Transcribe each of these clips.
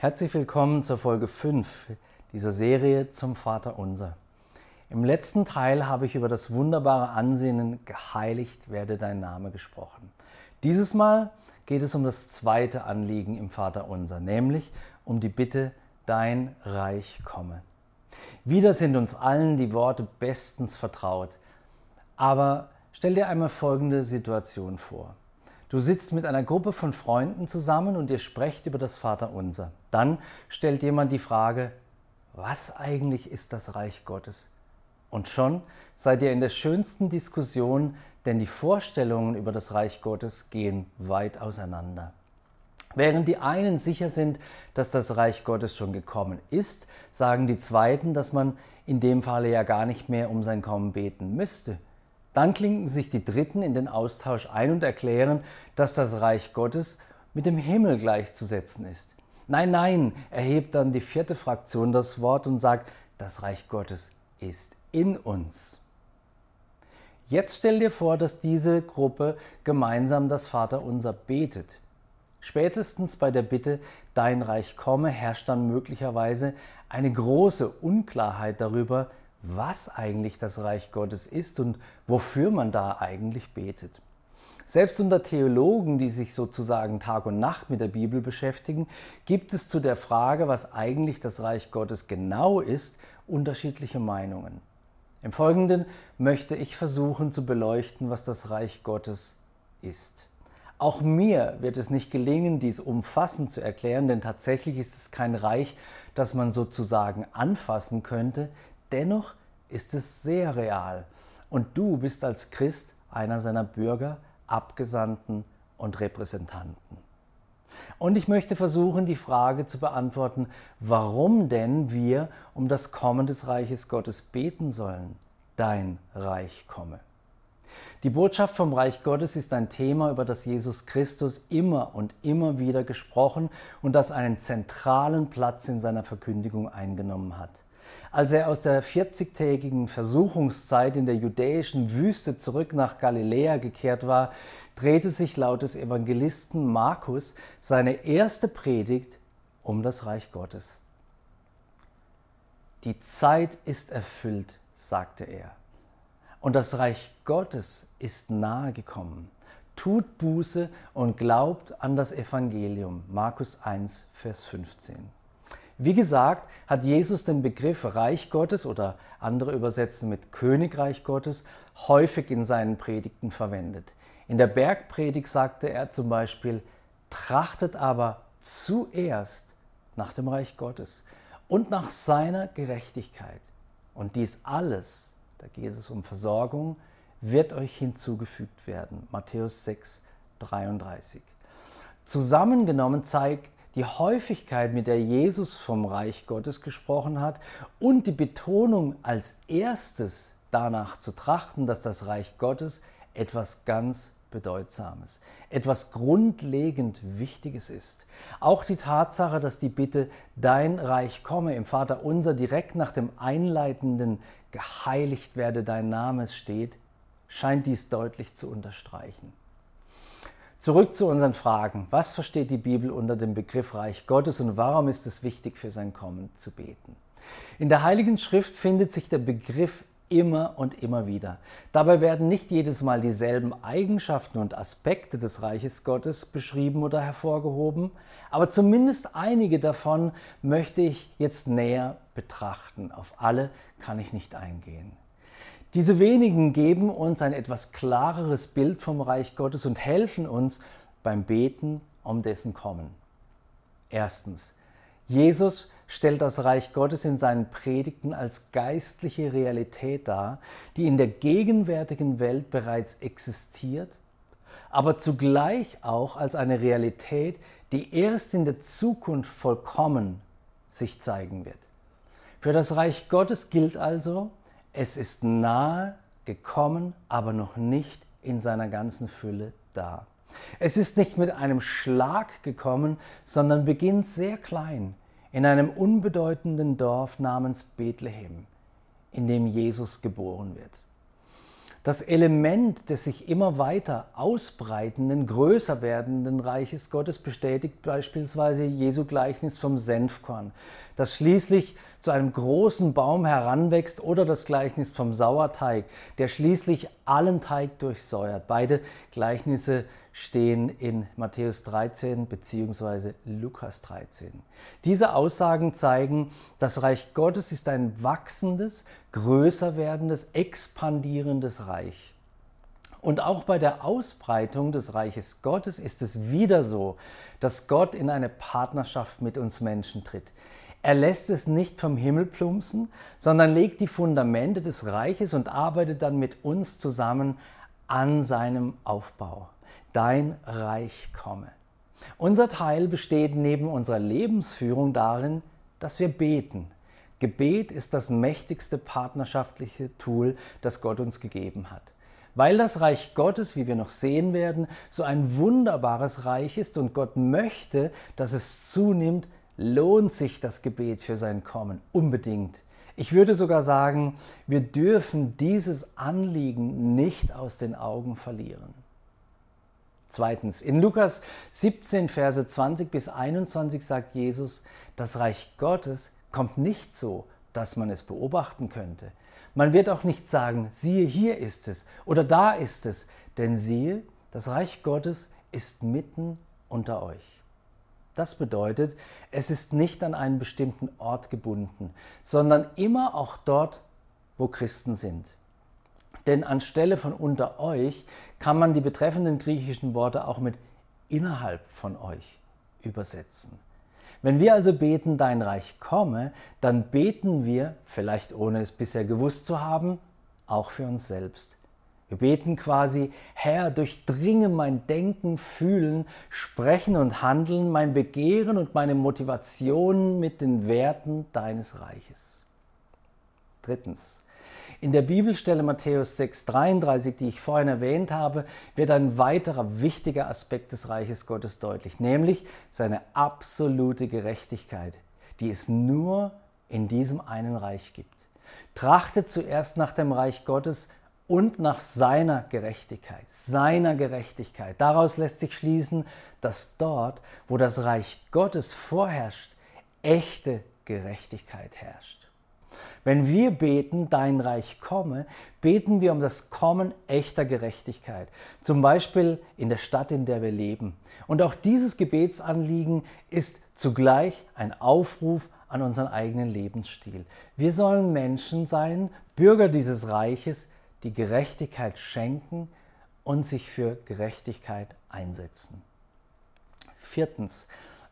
Herzlich willkommen zur Folge 5 dieser Serie zum Vater Unser. Im letzten Teil habe ich über das wunderbare Ansinnen geheiligt werde dein Name gesprochen. Dieses Mal geht es um das zweite Anliegen im Vater Unser, nämlich um die Bitte dein Reich komme. Wieder sind uns allen die Worte bestens vertraut. Aber stell dir einmal folgende Situation vor. Du sitzt mit einer Gruppe von Freunden zusammen und ihr sprecht über das Vaterunser. Dann stellt jemand die Frage, was eigentlich ist das Reich Gottes? Und schon seid ihr in der schönsten Diskussion, denn die Vorstellungen über das Reich Gottes gehen weit auseinander. Während die einen sicher sind, dass das Reich Gottes schon gekommen ist, sagen die Zweiten, dass man in dem Falle ja gar nicht mehr um sein Kommen beten müsste. Dann klinken sich die Dritten in den Austausch ein und erklären, dass das Reich Gottes mit dem Himmel gleichzusetzen ist. Nein, nein, erhebt dann die vierte Fraktion das Wort und sagt, das Reich Gottes ist in uns. Jetzt stell dir vor, dass diese Gruppe gemeinsam das Vaterunser betet. Spätestens bei der Bitte, dein Reich komme, herrscht dann möglicherweise eine große Unklarheit darüber, was eigentlich das Reich Gottes ist und wofür man da eigentlich betet. Selbst unter Theologen, die sich sozusagen Tag und Nacht mit der Bibel beschäftigen, gibt es zu der Frage, was eigentlich das Reich Gottes genau ist, unterschiedliche Meinungen. Im Folgenden möchte ich versuchen zu beleuchten, was das Reich Gottes ist. Auch mir wird es nicht gelingen, dies umfassend zu erklären, denn tatsächlich ist es kein Reich, das man sozusagen anfassen könnte. Dennoch ist es sehr real. Und du bist als Christ einer seiner Bürger, Abgesandten und Repräsentanten. Und ich möchte versuchen, die Frage zu beantworten, warum denn wir um das Kommen des Reiches Gottes beten sollen. Dein Reich komme. Die Botschaft vom Reich Gottes ist ein Thema, über das Jesus Christus immer und immer wieder gesprochen und das einen zentralen Platz in seiner Verkündigung eingenommen hat. Als er aus der 40-tägigen Versuchungszeit in der judäischen Wüste zurück nach Galiläa gekehrt war, drehte sich laut des Evangelisten Markus seine erste Predigt um das Reich Gottes. Die Zeit ist erfüllt, sagte er, und das Reich Gottes ist nahe gekommen. Tut Buße und glaubt an das Evangelium. Markus 1, Vers 15. Wie gesagt, hat Jesus den Begriff Reich Gottes oder andere übersetzen mit Königreich Gottes häufig in seinen Predigten verwendet. In der Bergpredigt sagte er zum Beispiel, trachtet aber zuerst nach dem Reich Gottes und nach seiner Gerechtigkeit. Und dies alles, da geht es um Versorgung, wird euch hinzugefügt werden. Matthäus 6, 33. Zusammengenommen zeigt die Häufigkeit, mit der Jesus vom Reich Gottes gesprochen hat und die Betonung als erstes danach zu trachten, dass das Reich Gottes etwas ganz Bedeutsames, etwas grundlegend Wichtiges ist. Auch die Tatsache, dass die Bitte Dein Reich komme im Vater unser direkt nach dem einleitenden Geheiligt werde dein Name steht, scheint dies deutlich zu unterstreichen. Zurück zu unseren Fragen. Was versteht die Bibel unter dem Begriff Reich Gottes und warum ist es wichtig, für sein Kommen zu beten? In der Heiligen Schrift findet sich der Begriff immer und immer wieder. Dabei werden nicht jedes Mal dieselben Eigenschaften und Aspekte des Reiches Gottes beschrieben oder hervorgehoben, aber zumindest einige davon möchte ich jetzt näher betrachten. Auf alle kann ich nicht eingehen. Diese wenigen geben uns ein etwas klareres Bild vom Reich Gottes und helfen uns beim Beten um dessen Kommen. Erstens, Jesus stellt das Reich Gottes in seinen Predigten als geistliche Realität dar, die in der gegenwärtigen Welt bereits existiert, aber zugleich auch als eine Realität, die erst in der Zukunft vollkommen sich zeigen wird. Für das Reich Gottes gilt also, es ist nahe gekommen, aber noch nicht in seiner ganzen Fülle da. Es ist nicht mit einem Schlag gekommen, sondern beginnt sehr klein in einem unbedeutenden Dorf namens Bethlehem, in dem Jesus geboren wird. Das Element des sich immer weiter ausbreitenden, größer werdenden Reiches Gottes bestätigt beispielsweise Jesu Gleichnis vom Senfkorn, das schließlich zu einem großen Baum heranwächst oder das Gleichnis vom Sauerteig, der schließlich allen Teig durchsäuert. Beide Gleichnisse stehen in Matthäus 13 bzw. Lukas 13. Diese Aussagen zeigen, das Reich Gottes ist ein wachsendes, größer werdendes, expandierendes Reich. Und auch bei der Ausbreitung des Reiches Gottes ist es wieder so, dass Gott in eine Partnerschaft mit uns Menschen tritt. Er lässt es nicht vom Himmel plumpsen, sondern legt die Fundamente des Reiches und arbeitet dann mit uns zusammen an seinem Aufbau dein Reich komme. Unser Teil besteht neben unserer Lebensführung darin, dass wir beten. Gebet ist das mächtigste partnerschaftliche Tool, das Gott uns gegeben hat. Weil das Reich Gottes, wie wir noch sehen werden, so ein wunderbares Reich ist und Gott möchte, dass es zunimmt, lohnt sich das Gebet für sein Kommen unbedingt. Ich würde sogar sagen, wir dürfen dieses Anliegen nicht aus den Augen verlieren. Zweitens, in Lukas 17, Verse 20 bis 21 sagt Jesus, das Reich Gottes kommt nicht so, dass man es beobachten könnte. Man wird auch nicht sagen, siehe, hier ist es oder da ist es, denn siehe, das Reich Gottes ist mitten unter euch. Das bedeutet, es ist nicht an einen bestimmten Ort gebunden, sondern immer auch dort, wo Christen sind. Denn anstelle von unter euch kann man die betreffenden griechischen Worte auch mit innerhalb von euch übersetzen. Wenn wir also beten, dein Reich komme, dann beten wir, vielleicht ohne es bisher gewusst zu haben, auch für uns selbst. Wir beten quasi, Herr, durchdringe mein Denken, Fühlen, Sprechen und Handeln, mein Begehren und meine Motivation mit den Werten deines Reiches. Drittens, in der Bibelstelle Matthäus 6,33, die ich vorhin erwähnt habe, wird ein weiterer wichtiger Aspekt des Reiches Gottes deutlich, nämlich seine absolute Gerechtigkeit, die es nur in diesem einen Reich gibt. Trachtet zuerst nach dem Reich Gottes und nach seiner Gerechtigkeit, seiner Gerechtigkeit. Daraus lässt sich schließen, dass dort, wo das Reich Gottes vorherrscht, echte Gerechtigkeit herrscht. Wenn wir beten, dein Reich komme, beten wir um das Kommen echter Gerechtigkeit, zum Beispiel in der Stadt, in der wir leben. Und auch dieses Gebetsanliegen ist zugleich ein Aufruf an unseren eigenen Lebensstil. Wir sollen Menschen sein, Bürger dieses Reiches, die Gerechtigkeit schenken und sich für Gerechtigkeit einsetzen. Viertens,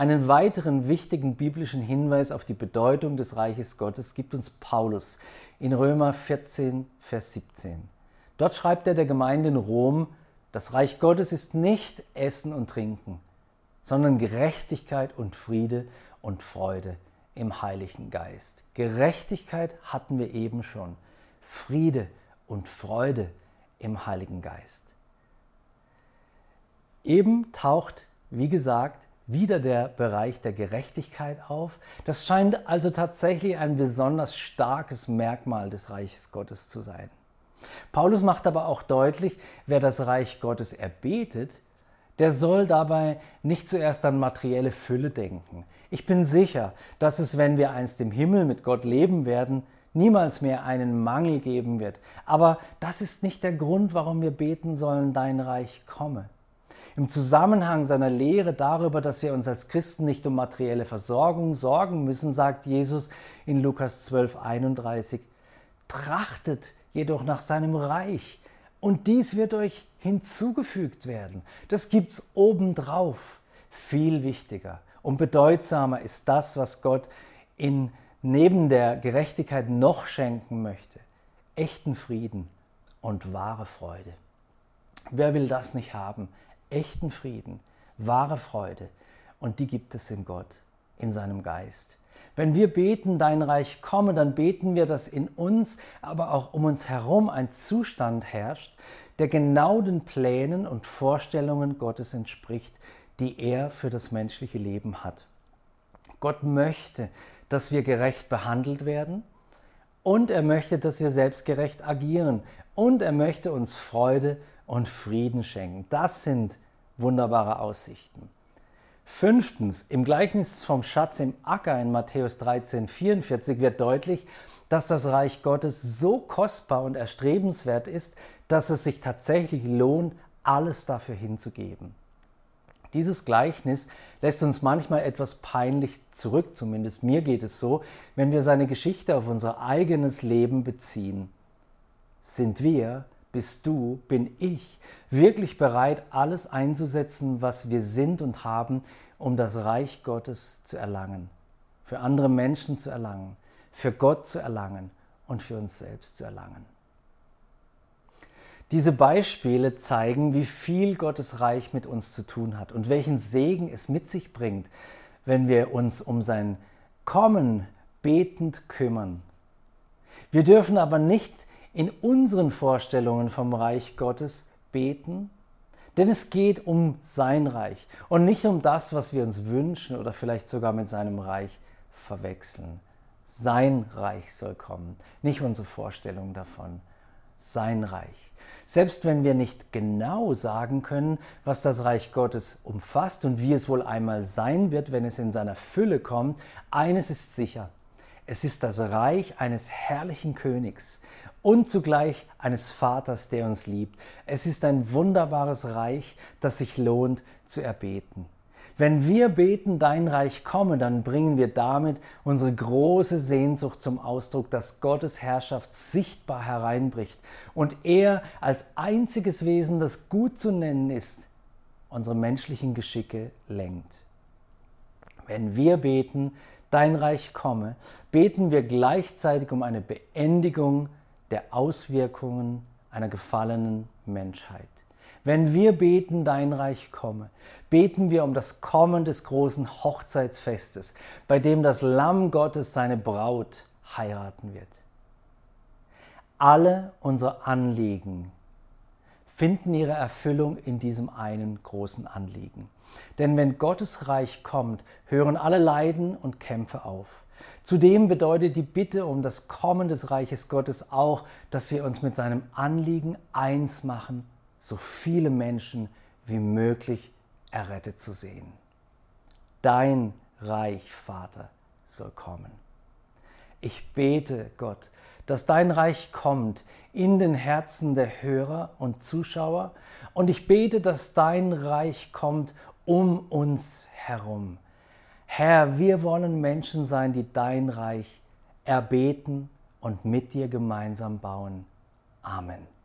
einen weiteren wichtigen biblischen Hinweis auf die Bedeutung des Reiches Gottes gibt uns Paulus in Römer 14, Vers 17. Dort schreibt er der Gemeinde in Rom, das Reich Gottes ist nicht Essen und Trinken, sondern Gerechtigkeit und Friede und Freude im Heiligen Geist. Gerechtigkeit hatten wir eben schon. Friede und Freude im Heiligen Geist. Eben taucht, wie gesagt, wieder der Bereich der Gerechtigkeit auf. Das scheint also tatsächlich ein besonders starkes Merkmal des Reiches Gottes zu sein. Paulus macht aber auch deutlich, wer das Reich Gottes erbetet, der soll dabei nicht zuerst an materielle Fülle denken. Ich bin sicher, dass es, wenn wir einst im Himmel mit Gott leben werden, niemals mehr einen Mangel geben wird. Aber das ist nicht der Grund, warum wir beten sollen, dein Reich komme. Im Zusammenhang seiner Lehre darüber, dass wir uns als Christen nicht um materielle Versorgung sorgen müssen, sagt Jesus in Lukas 12, 31, trachtet jedoch nach seinem Reich und dies wird euch hinzugefügt werden. Das gibt's obendrauf. Viel wichtiger und bedeutsamer ist das, was Gott in neben der Gerechtigkeit noch schenken möchte. Echten Frieden und wahre Freude. Wer will das nicht haben? Echten Frieden, wahre Freude. Und die gibt es in Gott, in seinem Geist. Wenn wir beten, dein Reich komme, dann beten wir, dass in uns, aber auch um uns herum ein Zustand herrscht, der genau den Plänen und Vorstellungen Gottes entspricht, die er für das menschliche Leben hat. Gott möchte, dass wir gerecht behandelt werden und er möchte, dass wir selbstgerecht agieren und er möchte uns Freude und Frieden schenken. Das sind wunderbare Aussichten. Fünftens, im Gleichnis vom Schatz im Acker in Matthäus 13, 44 wird deutlich, dass das Reich Gottes so kostbar und erstrebenswert ist, dass es sich tatsächlich lohnt, alles dafür hinzugeben. Dieses Gleichnis lässt uns manchmal etwas peinlich zurück, zumindest mir geht es so, wenn wir seine Geschichte auf unser eigenes Leben beziehen. Sind wir, bist du, bin ich wirklich bereit, alles einzusetzen, was wir sind und haben, um das Reich Gottes zu erlangen, für andere Menschen zu erlangen, für Gott zu erlangen und für uns selbst zu erlangen? Diese Beispiele zeigen, wie viel Gottes Reich mit uns zu tun hat und welchen Segen es mit sich bringt, wenn wir uns um sein Kommen betend kümmern. Wir dürfen aber nicht in unseren Vorstellungen vom Reich Gottes beten, denn es geht um sein Reich und nicht um das, was wir uns wünschen oder vielleicht sogar mit seinem Reich verwechseln. Sein Reich soll kommen, nicht unsere Vorstellung davon. Sein Reich. Selbst wenn wir nicht genau sagen können, was das Reich Gottes umfasst und wie es wohl einmal sein wird, wenn es in seiner Fülle kommt, eines ist sicher. Es ist das Reich eines herrlichen Königs und zugleich eines Vaters, der uns liebt. Es ist ein wunderbares Reich, das sich lohnt zu erbeten. Wenn wir beten, dein Reich komme, dann bringen wir damit unsere große Sehnsucht zum Ausdruck, dass Gottes Herrschaft sichtbar hereinbricht und er als einziges Wesen, das gut zu nennen ist, unsere menschlichen Geschicke lenkt. Wenn wir beten, dein Reich komme, beten wir gleichzeitig um eine Beendigung der Auswirkungen einer gefallenen Menschheit. Wenn wir beten, dein Reich komme, beten wir um das Kommen des großen Hochzeitsfestes, bei dem das Lamm Gottes seine Braut heiraten wird. Alle unsere Anliegen finden ihre Erfüllung in diesem einen großen Anliegen. Denn wenn Gottes Reich kommt, hören alle Leiden und Kämpfe auf. Zudem bedeutet die Bitte um das Kommen des Reiches Gottes auch, dass wir uns mit seinem Anliegen eins machen so viele Menschen wie möglich errettet zu sehen. Dein Reich, Vater, soll kommen. Ich bete, Gott, dass dein Reich kommt in den Herzen der Hörer und Zuschauer und ich bete, dass dein Reich kommt um uns herum. Herr, wir wollen Menschen sein, die dein Reich erbeten und mit dir gemeinsam bauen. Amen.